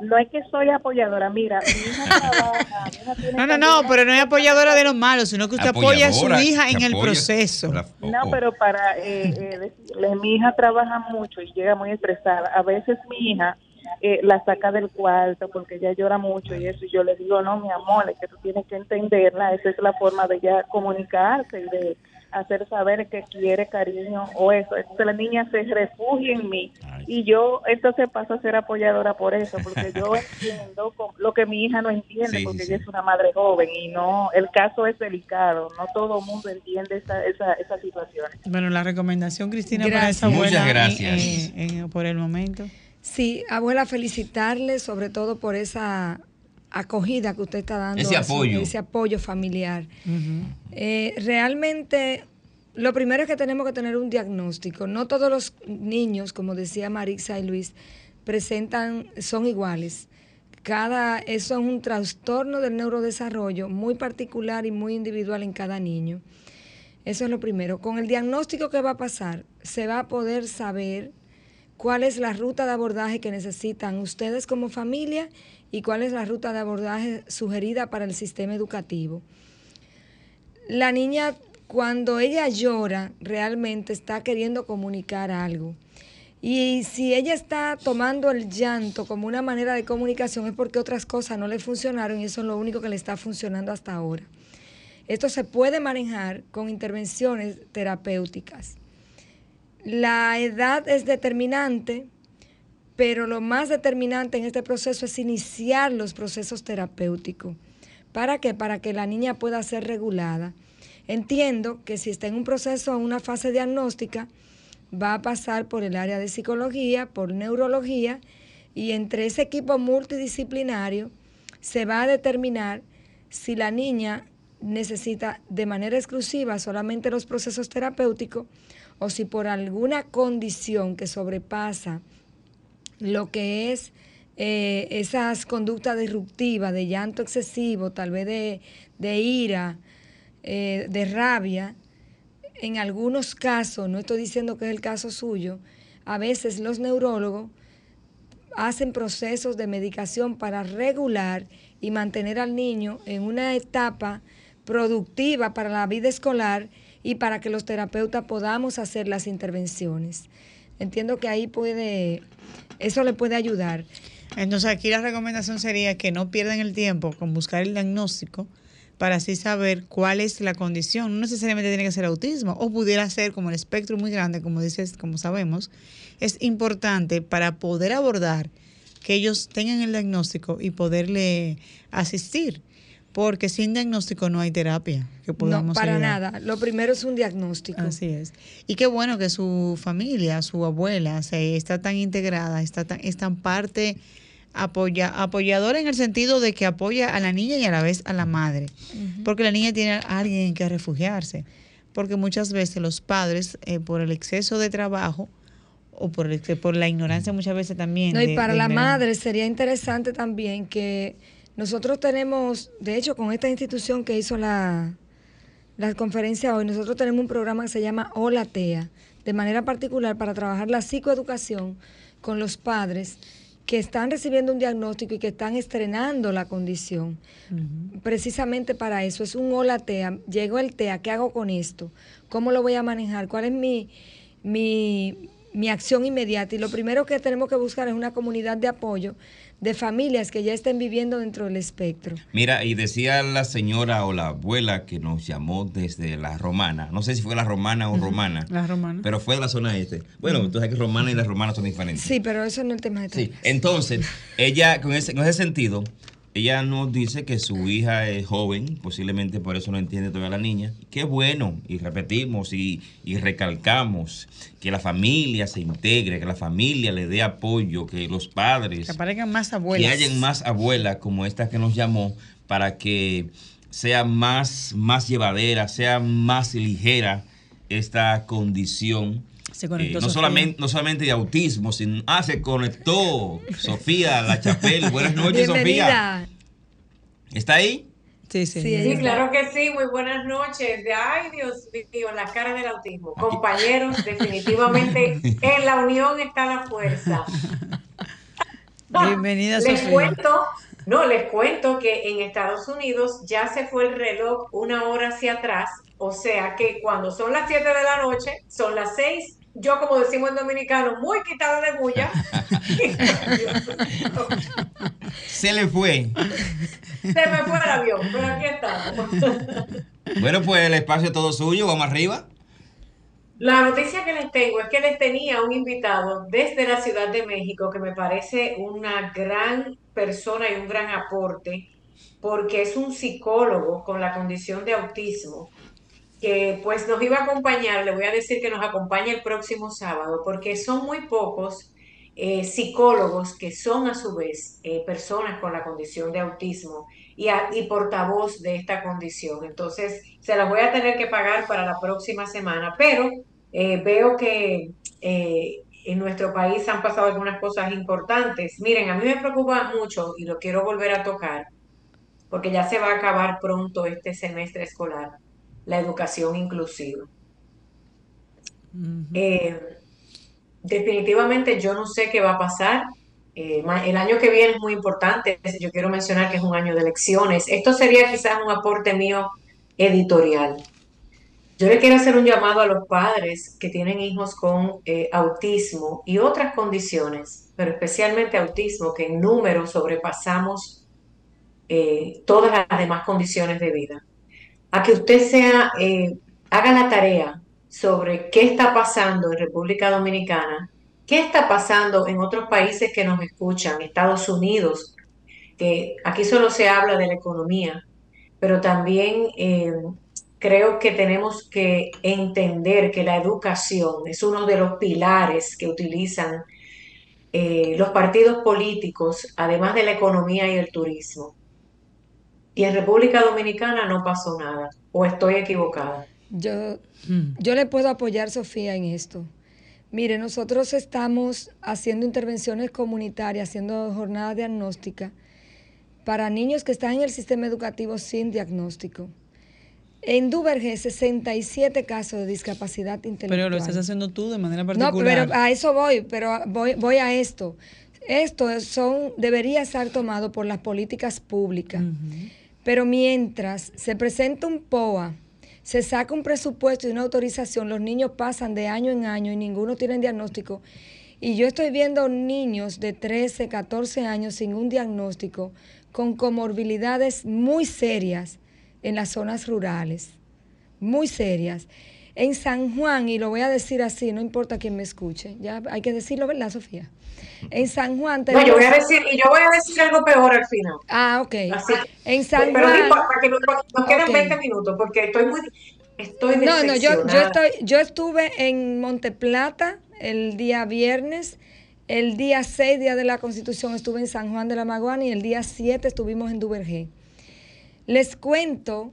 No es que soy apoyadora, mira, mi hija trabaja. no, no, no, pero no es apoyadora de los malos, sino que usted apoya a su hija en el proceso. No, pero para eh, eh, decirles, mi hija trabaja mucho y llega muy estresada. A veces mi hija eh, la saca del cuarto porque ella llora mucho y eso. Y yo le digo, no, mi amor, es que tú tienes que entenderla. Esa es la forma de ella comunicarse y de hacer saber que quiere cariño o eso. Entonces la niña se refugia en mí y yo entonces paso a ser apoyadora por eso, porque yo entiendo lo que mi hija no entiende, porque ella es una madre joven y no, el caso es delicado, no todo el mundo entiende esa, esa, esa situación. Bueno, la recomendación, Cristina, para esa abuela Muchas gracias. por el momento. Sí, abuela, felicitarle sobre todo por esa acogida que usted está dando. Ese apoyo. ese apoyo familiar. Eh, realmente, lo primero es que tenemos que tener un diagnóstico. No todos los niños, como decía Marisa y Luis, presentan, son iguales. Cada, eso es un trastorno del neurodesarrollo muy particular y muy individual en cada niño. Eso es lo primero. Con el diagnóstico que va a pasar, se va a poder saber cuál es la ruta de abordaje que necesitan ustedes como familia y cuál es la ruta de abordaje sugerida para el sistema educativo. La niña, cuando ella llora, realmente está queriendo comunicar algo. Y si ella está tomando el llanto como una manera de comunicación es porque otras cosas no le funcionaron y eso es lo único que le está funcionando hasta ahora. Esto se puede manejar con intervenciones terapéuticas. La edad es determinante, pero lo más determinante en este proceso es iniciar los procesos terapéuticos. ¿Para qué? Para que la niña pueda ser regulada. Entiendo que si está en un proceso, en una fase diagnóstica, va a pasar por el área de psicología, por neurología, y entre ese equipo multidisciplinario se va a determinar si la niña necesita de manera exclusiva solamente los procesos terapéuticos o si por alguna condición que sobrepasa lo que es eh, esas conductas disruptivas de llanto excesivo, tal vez de, ira, eh, de rabia, en algunos casos, no estoy diciendo que es el caso suyo, a veces los neurólogos hacen procesos de medicación para regular y mantener al niño en una etapa productiva para la vida escolar y para que los terapeutas podamos hacer las intervenciones. Entiendo que ahí puede, eso le puede ayudar. Entonces aquí la recomendación sería que no pierdan el tiempo con buscar el diagnóstico para así saber cuál es la condición. No necesariamente tiene que ser autismo o pudiera ser como el espectro muy grande, como dices, como sabemos. Es importante para poder abordar que ellos tengan el diagnóstico y poderle asistir. Porque sin diagnóstico no hay terapia que podamos No, para nada. Lo primero es un diagnóstico. Así es. Y qué bueno que su familia, su abuela, se está tan integrada, está tan, es tan parte apoya, apoyadora en el sentido de que apoya a la niña y a la vez a la madre. Porque la niña tiene a alguien en que refugiarse. Porque muchas veces los padres, eh, por el exceso de trabajo, o por, el, por la ignorancia muchas veces también. No, y para la madre sería interesante también que nosotros tenemos, de hecho, con esta institución que hizo la, la conferencia hoy, nosotros tenemos un programa que se llama Hola TEA, de manera particular para trabajar la psicoeducación con los padres que están recibiendo un diagnóstico y que están estrenando la condición. Precisamente para eso, es un hola TEA, llegó el TEA, ¿qué hago con esto? ¿Cómo lo voy a manejar? ¿Cuál es mi, mi, mi acción inmediata? Y lo primero que tenemos que buscar es una comunidad de apoyo de familias que ya estén viviendo dentro del espectro. Mira, y decía la señora o la abuela que nos llamó desde la romana, no sé si fue la romana o romana, la romana. pero fue de la zona este. Bueno, entonces que romana y la romana son diferentes. Sí, pero eso no es el tema de Sí, entonces, ella, con ese, con ese sentido, ella nos dice que su hija es joven, posiblemente por eso no entiende todavía la niña. Qué bueno, y repetimos y, recalcamos que la familia se integre, que la familia le dé apoyo, que los padres... Que aparezcan más abuelas. Que hayan más abuelas como esta que nos llamó para que sea más, más llevadera, sea más ligera esta condición eh, no, solamente, no solamente de autismo, sino. Ah, se conectó Sofía La Chapel. Buenas noches, Sofía. ¿Está ahí? Sí, sí. Sí, claro que sí. Muy buenas noches. Ay, Dios mío, la cara del autismo. Compañeros, definitivamente en la unión está la fuerza. Bienvenida, Les cuento, no, les cuento que en Estados Unidos ya se fue el reloj una hora hacia atrás. O sea que cuando son las 7 de la noche, son las 6 yo como decimos en dominicano, muy quitada de bulla. Se le fue. Se me fue el avión, pero aquí estamos. bueno, pues el espacio es todo suyo, vamos arriba. La noticia que les tengo es que les tenía un invitado desde la Ciudad de México que me parece una gran persona y un gran aporte porque es un psicólogo con la condición de autismo que pues nos iba a acompañar, le voy a decir que nos acompaña el próximo sábado, porque son muy pocos eh, psicólogos que son a su vez eh, personas con la condición de autismo y, y, portavoz de esta condición. Entonces, se las voy a tener que pagar para la próxima semana, pero eh, veo que en nuestro país han pasado algunas cosas importantes. Miren, a mí me preocupa mucho y lo quiero volver a tocar, porque ya se va a acabar pronto este semestre escolar la educación inclusiva. Eh, definitivamente yo no sé qué va a pasar. Eh, el año que viene es muy importante. Yo quiero mencionar que es un año de elecciones. Esto sería quizás un aporte mío editorial. Yo le quiero hacer un llamado a los padres que tienen hijos con eh, autismo y otras condiciones, pero especialmente autismo, que en número sobrepasamos todas las demás condiciones de vida a que usted sea, eh, haga la tarea sobre qué está pasando en República Dominicana, qué está pasando en otros países que nos escuchan, Estados Unidos, que aquí solo se habla de la economía, pero también eh, creo que tenemos que entender que la educación es uno de los pilares que utilizan eh, los partidos políticos, además de la economía y el turismo. Y en República Dominicana no pasó nada, o estoy equivocada. Yo, hmm. yo le puedo apoyar, Sofía, en esto. Mire, nosotros estamos haciendo intervenciones comunitarias, haciendo jornadas diagnósticas para niños que están en el sistema educativo sin diagnóstico. En Duvergé, 67 casos de discapacidad intelectual. Pero lo estás haciendo tú de manera particular. No, pero a eso voy, pero voy, voy a esto. Esto son, debería estar tomado por las políticas públicas. Pero mientras se presenta un POA, se saca un presupuesto y una autorización, los niños pasan de año en año y ninguno tiene diagnóstico. Y yo estoy viendo niños de 13, 14 años sin un diagnóstico con comorbilidades muy serias en las zonas rurales, muy serias. En San Juan, y lo voy a decir así, no importa quién me escuche, ya hay que decirlo, ¿verdad, Sofía? En San Juan tenemos... No, yo voy a decir, y yo voy a decir algo peor al final. Ah, ok. En San Pero Juan... Pero no que nos, quedan 20 minutos, porque estoy muy... Estoy no, no, yo, yo, estoy, yo estuve en Monteplata el día viernes el día 6, día de la Constitución, estuve en San Juan de la Maguana y el día 7 estuvimos en Duvergé. Les cuento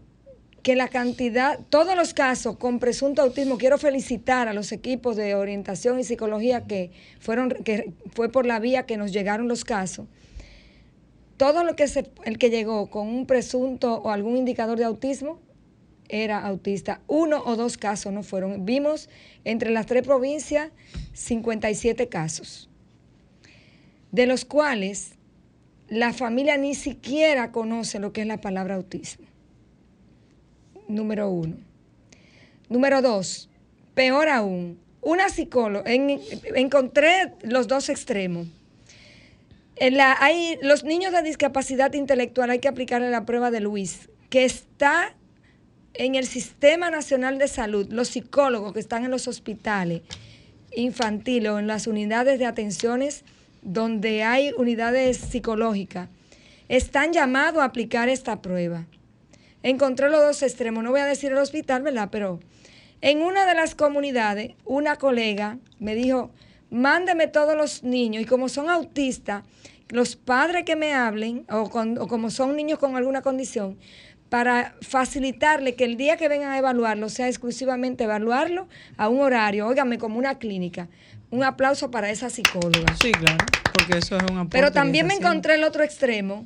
que la cantidad, todos los casos con presunto autismo, quiero felicitar a los equipos de orientación y psicología que fueron, que fue por la vía que nos llegaron los casos. Todo lo que se, el que llegó con un presunto o algún indicador de autismo era autista. Uno o dos casos no fueron. Vimos entre las tres provincias 57 casos de los cuales la familia ni siquiera conoce lo que es la palabra autismo. Número uno. Número dos, peor aún, una psicóloga, encontré los dos extremos. En la, hay, los niños de discapacidad intelectual hay que aplicarle la prueba de Luis, que está en el Sistema Nacional de Salud, los psicólogos que están en los hospitales infantiles o en las unidades de atenciones donde hay unidades psicológicas, están llamados a aplicar esta prueba. Encontré los dos extremos, no voy a decir el hospital, ¿verdad? Pero en una de las comunidades, una colega me dijo, mándeme todos los niños y como son autistas, los padres que me hablen o, o como son niños con alguna condición, para facilitarle que el día que vengan a evaluarlo sea exclusivamente evaluarlo a un horario, óigame, como una clínica, un aplauso para esa psicóloga. Sí, claro, porque eso es un apoyo. Pero también me encontré el otro extremo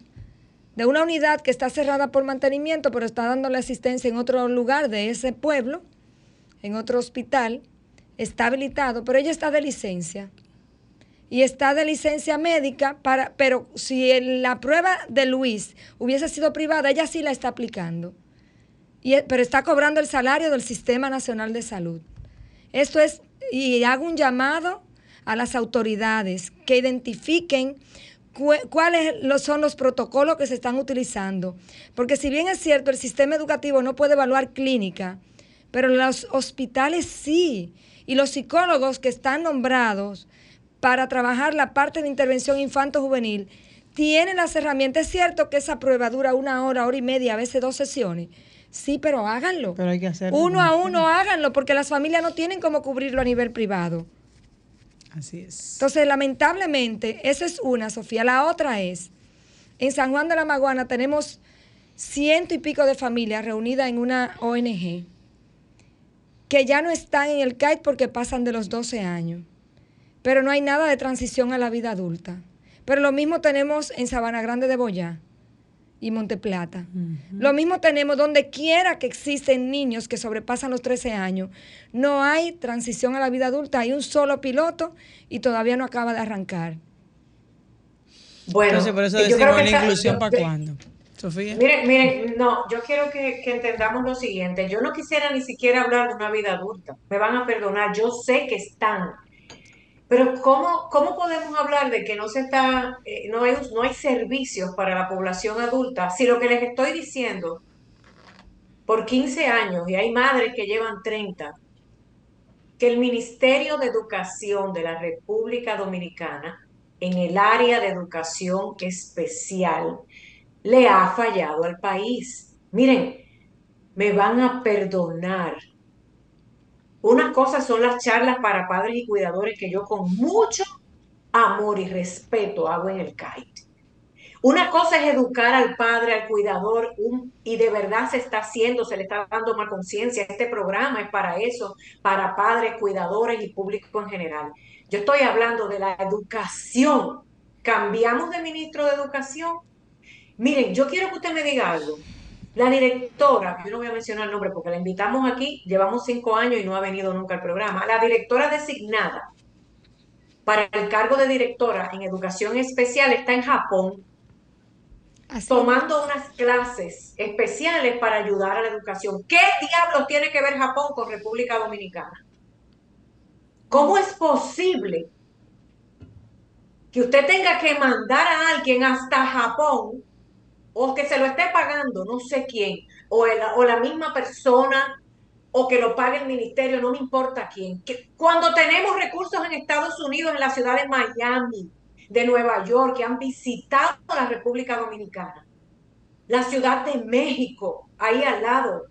de una unidad que está cerrada por mantenimiento, pero está dándole asistencia en otro lugar de ese pueblo, en otro hospital, está habilitado, pero ella está de licencia. Y está de licencia médica, para, pero si la prueba de Luis hubiese sido privada, ella sí la está aplicando. Y, pero está cobrando el salario del Sistema Nacional de Salud. Esto es y hago un llamado a las autoridades que identifiquen cuáles son los protocolos que se están utilizando. Porque si bien es cierto, el sistema educativo no puede evaluar clínica, pero los hospitales sí. Y los psicólogos que están nombrados para trabajar la parte de intervención infanto-juvenil tienen las herramientas. Es cierto que esa prueba dura una hora, hora y media, a veces dos sesiones Sí, pero háganlo. Pero hay que hacerlo. Uno a uno háganlo, porque las familias no tienen cómo cubrirlo a nivel privado. Así es. Entonces, lamentablemente, esa es una, Sofía. La otra es, en San Juan de la Maguana tenemos ciento y pico de familias reunidas en una ONG que ya no están en el CAIT porque pasan de los 12 años. Pero no hay nada de transición a la vida adulta. Pero lo mismo tenemos en Sabana Grande de Boyá y Monteplata. Lo mismo tenemos donde quiera que existen niños que sobrepasan los 13 años. No hay transición a la vida adulta, hay un solo piloto y todavía no acaba de arrancar. Bueno, Entonces, por eso decimos la inclusión para cuándo. Sofía. Miren, miren, no, yo quiero que, que, entendamos lo siguiente. Yo no quisiera ni siquiera hablar de una vida adulta. Me van a perdonar. Yo sé que están pero ¿cómo, cómo podemos hablar de que no se está, eh, no, hay, no hay servicios para la población adulta si lo que les estoy diciendo por 15 años, y hay madres que llevan 30, que el Ministerio de Educación de la República Dominicana, en el área de educación especial, le ha fallado al país. Miren, me van a perdonar. Una cosa son las charlas para padres y cuidadores que yo con mucho amor y respeto hago en el CAIT. Una cosa es educar al padre, al cuidador, y de verdad se está haciendo, se le está dando más conciencia. Este programa es para eso, para padres, cuidadores y público en general. Yo estoy hablando de la educación. Cambiamos de ministro de educación. Miren, yo quiero que usted me diga algo. La directora, yo no voy a mencionar el nombre porque la invitamos aquí, llevamos cinco años y no ha venido nunca al programa. La directora designada para el cargo de directora en educación especial está en Japón tomando unas clases especiales para ayudar a la educación. ¿Qué diablos tiene que ver Japón con República Dominicana? ¿Cómo es posible que usted tenga que mandar a alguien hasta Japón o que se lo esté pagando, no sé quién, o, o la misma persona, o que lo pague el ministerio, no me importa quién. Cuando tenemos recursos en Estados Unidos, en la ciudad de Miami, de Nueva York que han visitado la República Dominicana, la Ciudad de México, ahí al lado,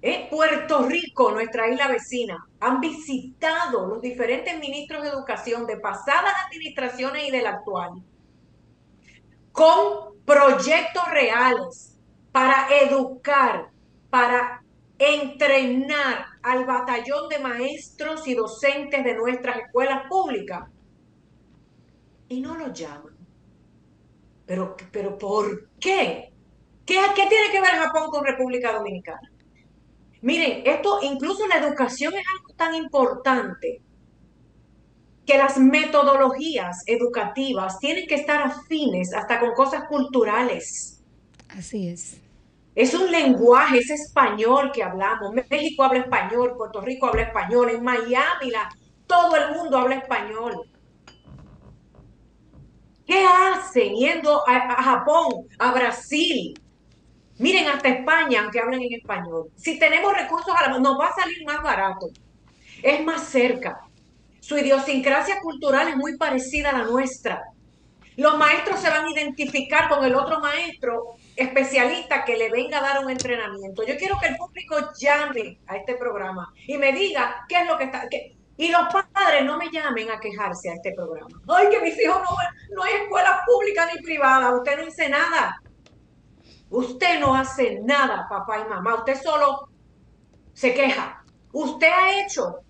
¿Eh? Puerto Rico, nuestra isla vecina, han visitado los diferentes ministros de educación de pasadas administraciones y de la actual, con proyectos reales para educar, para entrenar al batallón de maestros y docentes de nuestras escuelas públicas y no lo llaman. Pero, pero ¿por qué? qué? ¿Qué tiene que ver Japón con República Dominicana? Miren, esto incluso la educación es algo tan importante que las metodologías educativas tienen que estar afines hasta con cosas culturales. Así es. Es un lenguaje, es español que hablamos. México habla español, Puerto Rico habla español, en Miami la, todo el mundo habla español. ¿Qué hacen yendo a, Japón, a Brasil? Miren, hasta España, aunque hablen en español. Si tenemos recursos, nos va a salir más barato. Es más cerca. Su idiosincrasia cultural es muy parecida a la nuestra. Los maestros se van a identificar con el otro maestro especialista que le venga a dar un entrenamiento. Yo quiero que el público llame a este programa y me diga qué es lo que está, y los padres no me llamen a quejarse a este programa. Ay, que mis hijos no, no hay escuela pública ni privada. Usted no dice nada. Usted no hace nada, papá y mamá. Usted solo se queja. Usted ha hecho.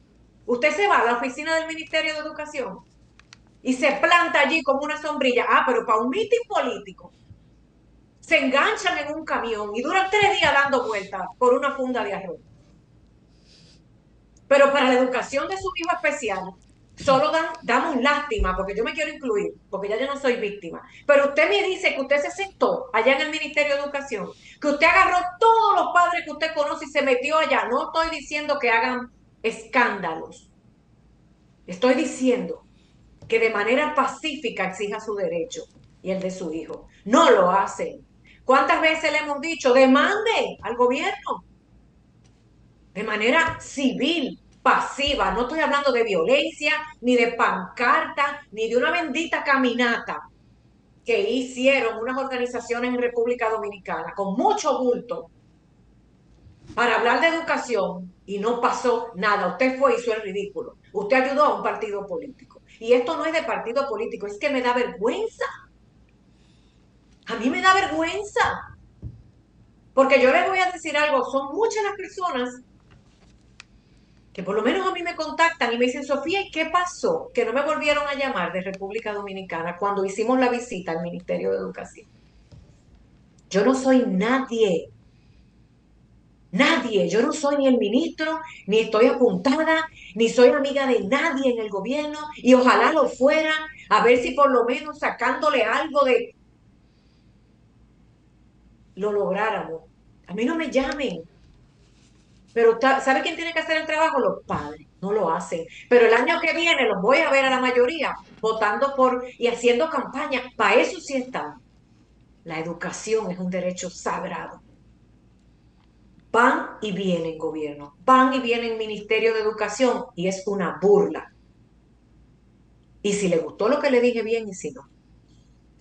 Usted se va a la oficina del Ministerio de Educación y se planta allí como una sombrilla. Ah, pero para un mitin político. Se enganchan en un camión y duran tres días dando vueltas por una funda de arroz. Pero para la educación de su hijo especial, solo dan, damos lástima, porque yo me quiero incluir, porque ya yo no soy víctima. Pero usted me dice que usted se sentó allá en el Ministerio de Educación, que usted agarró todos los padres que usted conoce y se metió allá. No estoy diciendo que hagan escándalos. Estoy diciendo que de manera pacífica exija su derecho y el de su hijo. No lo hacen. ¿Cuántas veces le hemos dicho, demande al gobierno? de manera civil, pasiva. No estoy hablando de violencia, ni de pancarta, ni de una bendita caminata que hicieron unas organizaciones en República Dominicana con mucho bulto para hablar de educación y no pasó nada. Usted fue y hizo el ridículo. Usted ayudó a un partido político. Y esto no es de partido político, es que me da vergüenza. A mí me da vergüenza. Porque yo les voy a decir algo, son muchas las personas que por lo menos a mí me contactan y me dicen, Sofía, ¿y qué pasó? Que no me volvieron a llamar de República Dominicana cuando hicimos la visita al Ministerio de Educación. Yo no soy nadie. Nadie. Yo no soy ni el ministro, ni estoy apuntada, ni soy amiga de nadie en el gobierno. Y ojalá lo fuera, a ver si por lo menos sacándole algo de... lo lográramos. A mí no me llamen. Pero ¿sabe quién tiene que hacer el trabajo? Los padres. No lo hacen. Pero el año que viene los voy a ver a la mayoría votando por y haciendo campaña. Para eso sí están. La educación es un derecho sagrado. Van y vienen gobierno, van y vienen Ministerio de Educación y es una burla. Y si le gustó lo que le dije bien y si no.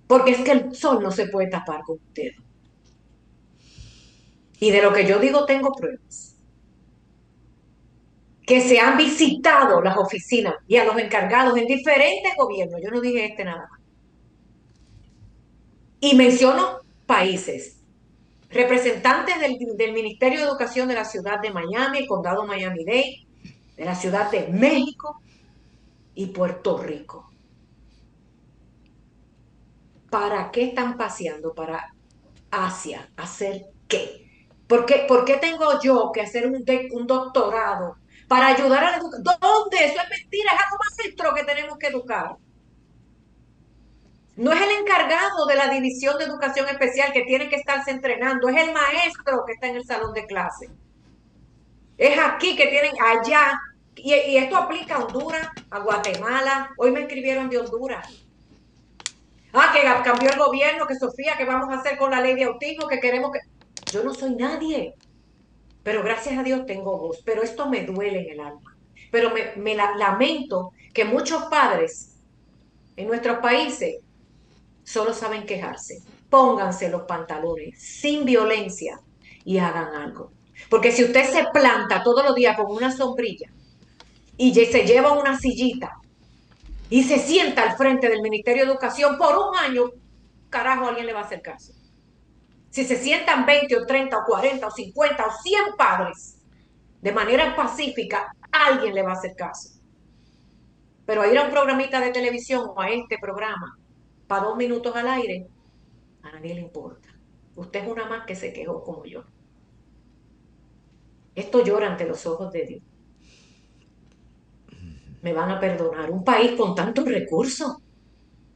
Porque es que el sol no se puede tapar con usted. Y de lo que yo digo tengo pruebas. Que se han visitado las oficinas y a los encargados en diferentes gobiernos. Yo no dije este nada más. Y menciono países. Representantes del, Ministerio de Educación de la ciudad de Miami, el condado Miami-Dade, de la ciudad de México y Puerto Rico. ¿Para qué están paseando? Para Asia. ¿Hacer qué? ¿Por qué, tengo yo que hacer un, un doctorado para ayudar a la educación? ¿Dónde? Eso es mentira, es algo maestro que tenemos que educar. No es el encargado de la división de educación especial que tiene que estarse entrenando, es el maestro que está en el salón de clase. Es aquí que tienen allá, y, esto aplica a Honduras, a Guatemala. Hoy me escribieron de Honduras. Ah, que cambió el gobierno, que Sofía, que vamos a hacer con la ley de autismo, que queremos que... Yo no soy nadie, pero gracias a Dios tengo voz, pero esto me duele en el alma. Pero me, lamento que muchos padres en nuestros países solo saben quejarse. Pónganse los pantalones sin violencia y hagan algo. Porque si usted se planta todos los días con una sombrilla y se lleva una sillita y se sienta al frente del Ministerio de Educación por un año, carajo, alguien le va a hacer caso. Si se sientan 20 o 30 o 40 o 50 o 100 padres de manera pacífica, alguien le va a hacer caso. Pero a ir a un programita de televisión o a este programa para dos minutos al aire, a nadie le importa. Usted es una más que se quejó como yo. Esto llora ante los ojos de Dios. Me van a perdonar. Un país con tantos recursos,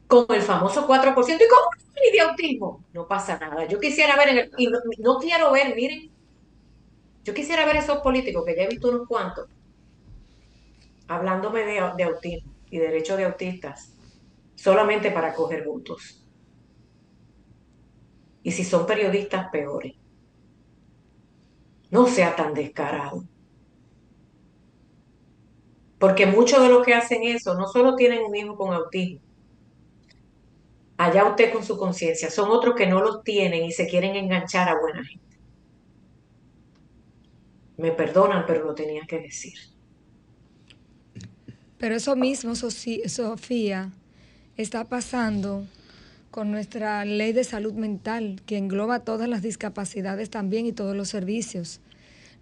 con el famoso 4%, ¿y cómo ni de autismo. No pasa nada. Yo quisiera ver, en el, y no, quiero ver, miren, yo quisiera ver esos políticos, que ya he visto unos cuantos, hablándome de, de autismo y derechos de autistas, solamente para coger votos. Y si son periodistas, peores. No sea tan descarado. Porque muchos de los que hacen eso no solo tienen un hijo con autismo, Allá usted con su conciencia. Son otros que no los tienen y se quieren enganchar a buena gente. Me perdonan, pero lo tenía que decir. Pero eso mismo, Sofía, está pasando con nuestra ley de salud mental, que engloba todas las discapacidades también y todos los servicios.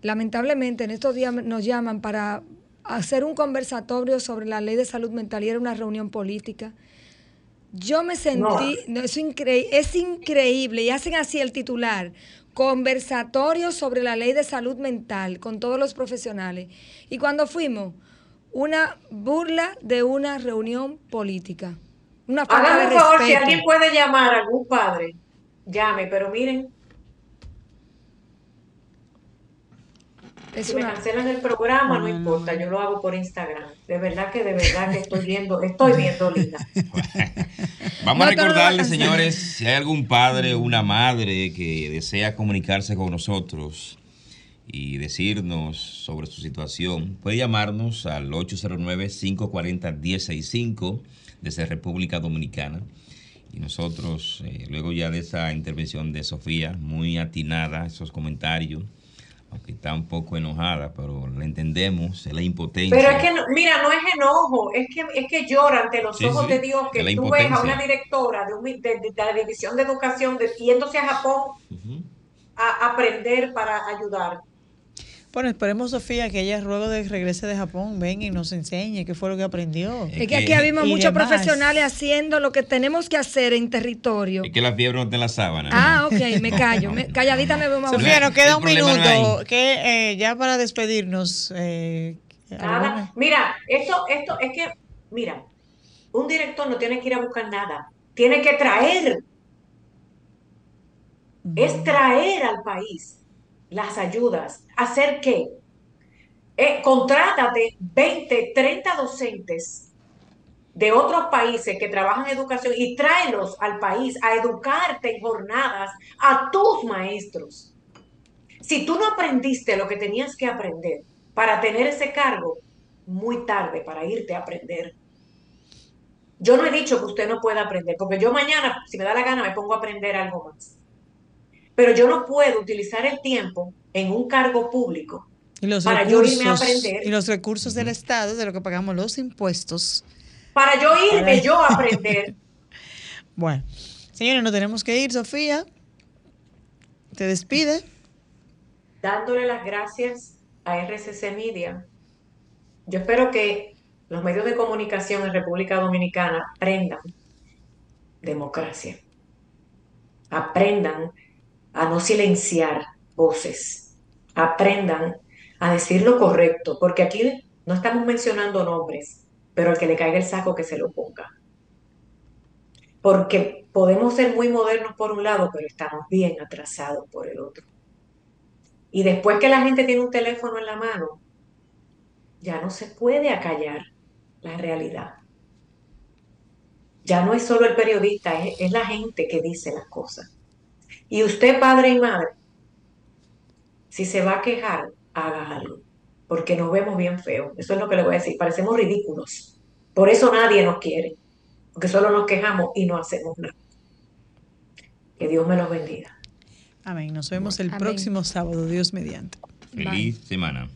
Lamentablemente, en estos días nos llaman para hacer un conversatorio sobre la ley de salud mental y era una reunión política yo me sentí, es, es increíble, y hacen así el titular, conversatorio sobre la ley de salud mental con todos los profesionales. Y cuando fuimos, una burla de una reunión política. Una falta un favor, si alguien puede llamar a algún padre, llame, pero miren, si me cancelan el programa, no, importa, yo lo hago por Instagram. De verdad que de verdad que estoy viendo, estoy viendo linda. Vamos a recordarles, señores, si hay algún padre o una madre que desea comunicarse con nosotros y decirnos sobre su situación, puede llamarnos al 809-540-1065 desde República Dominicana. Y nosotros, eh, luego ya de esa intervención de Sofía, muy atinada, esos comentarios, aunque está un poco enojada, pero la entendemos, es la impotencia. Pero es que, no, no es enojo, es que, es que llora ante los ojos de Dios que tú ves a una directora de, la División de Educación de, yéndose a Japón a aprender para ayudar. Bueno, esperemos, Sofía, que ella luego de regrese de Japón venga y nos enseñe qué fue lo que aprendió. Es, que, aquí habíamos muchos profesionales haciendo lo que tenemos que hacer en territorio. Es que la fiebre no te la sábana. Ah, ok, me callo. calladita me veo más Sofía, nos queda un minuto. Que, eh, ya para despedirnos. Eh, nada. Mira, esto, esto es que, mira, un director no tiene que ir a buscar nada. Tiene que traer. Es traer al país las ayudas. ¿Hacer qué? Eh, contrátate 20, 30 docentes de otros países que trabajan en educación y tráelos al país a educarte en jornadas a tus maestros. Si tú no aprendiste lo que tenías que aprender para tener ese cargo, muy tarde para irte a aprender. Yo no he dicho que usted no pueda aprender, porque yo mañana, si me da la gana, me pongo a aprender algo más. Pero yo no puedo utilizar el tiempo en un cargo público y los para yo irme a aprender. Y los recursos del Estado, de lo que pagamos los impuestos. Para yo irme yo a aprender. bueno, señores, no tenemos que ir, Sofía. Te despide. Dándole las gracias a RCC Media. Yo espero que los medios de comunicación en República Dominicana aprendan democracia. Aprendan a no silenciar voces. Aprendan a decir lo correcto, porque aquí no estamos mencionando nombres, pero al que le caiga el saco que se lo ponga. Porque podemos ser muy modernos por un lado, pero estamos bien atrasados por el otro. Y después que la gente tiene un teléfono en la mano, ya no se puede acallar la realidad. Ya no es solo el periodista, es, es la gente que dice las cosas. Y usted, padre y madre, si se va a quejar, haga algo, porque nos vemos bien feos. Eso es lo que le voy a decir, parecemos ridículos. Por eso nadie nos quiere, porque solo nos quejamos y no hacemos nada. Que Dios me los bendiga. Amén. Nos vemos el próximo sábado, Dios mediante. Feliz semana.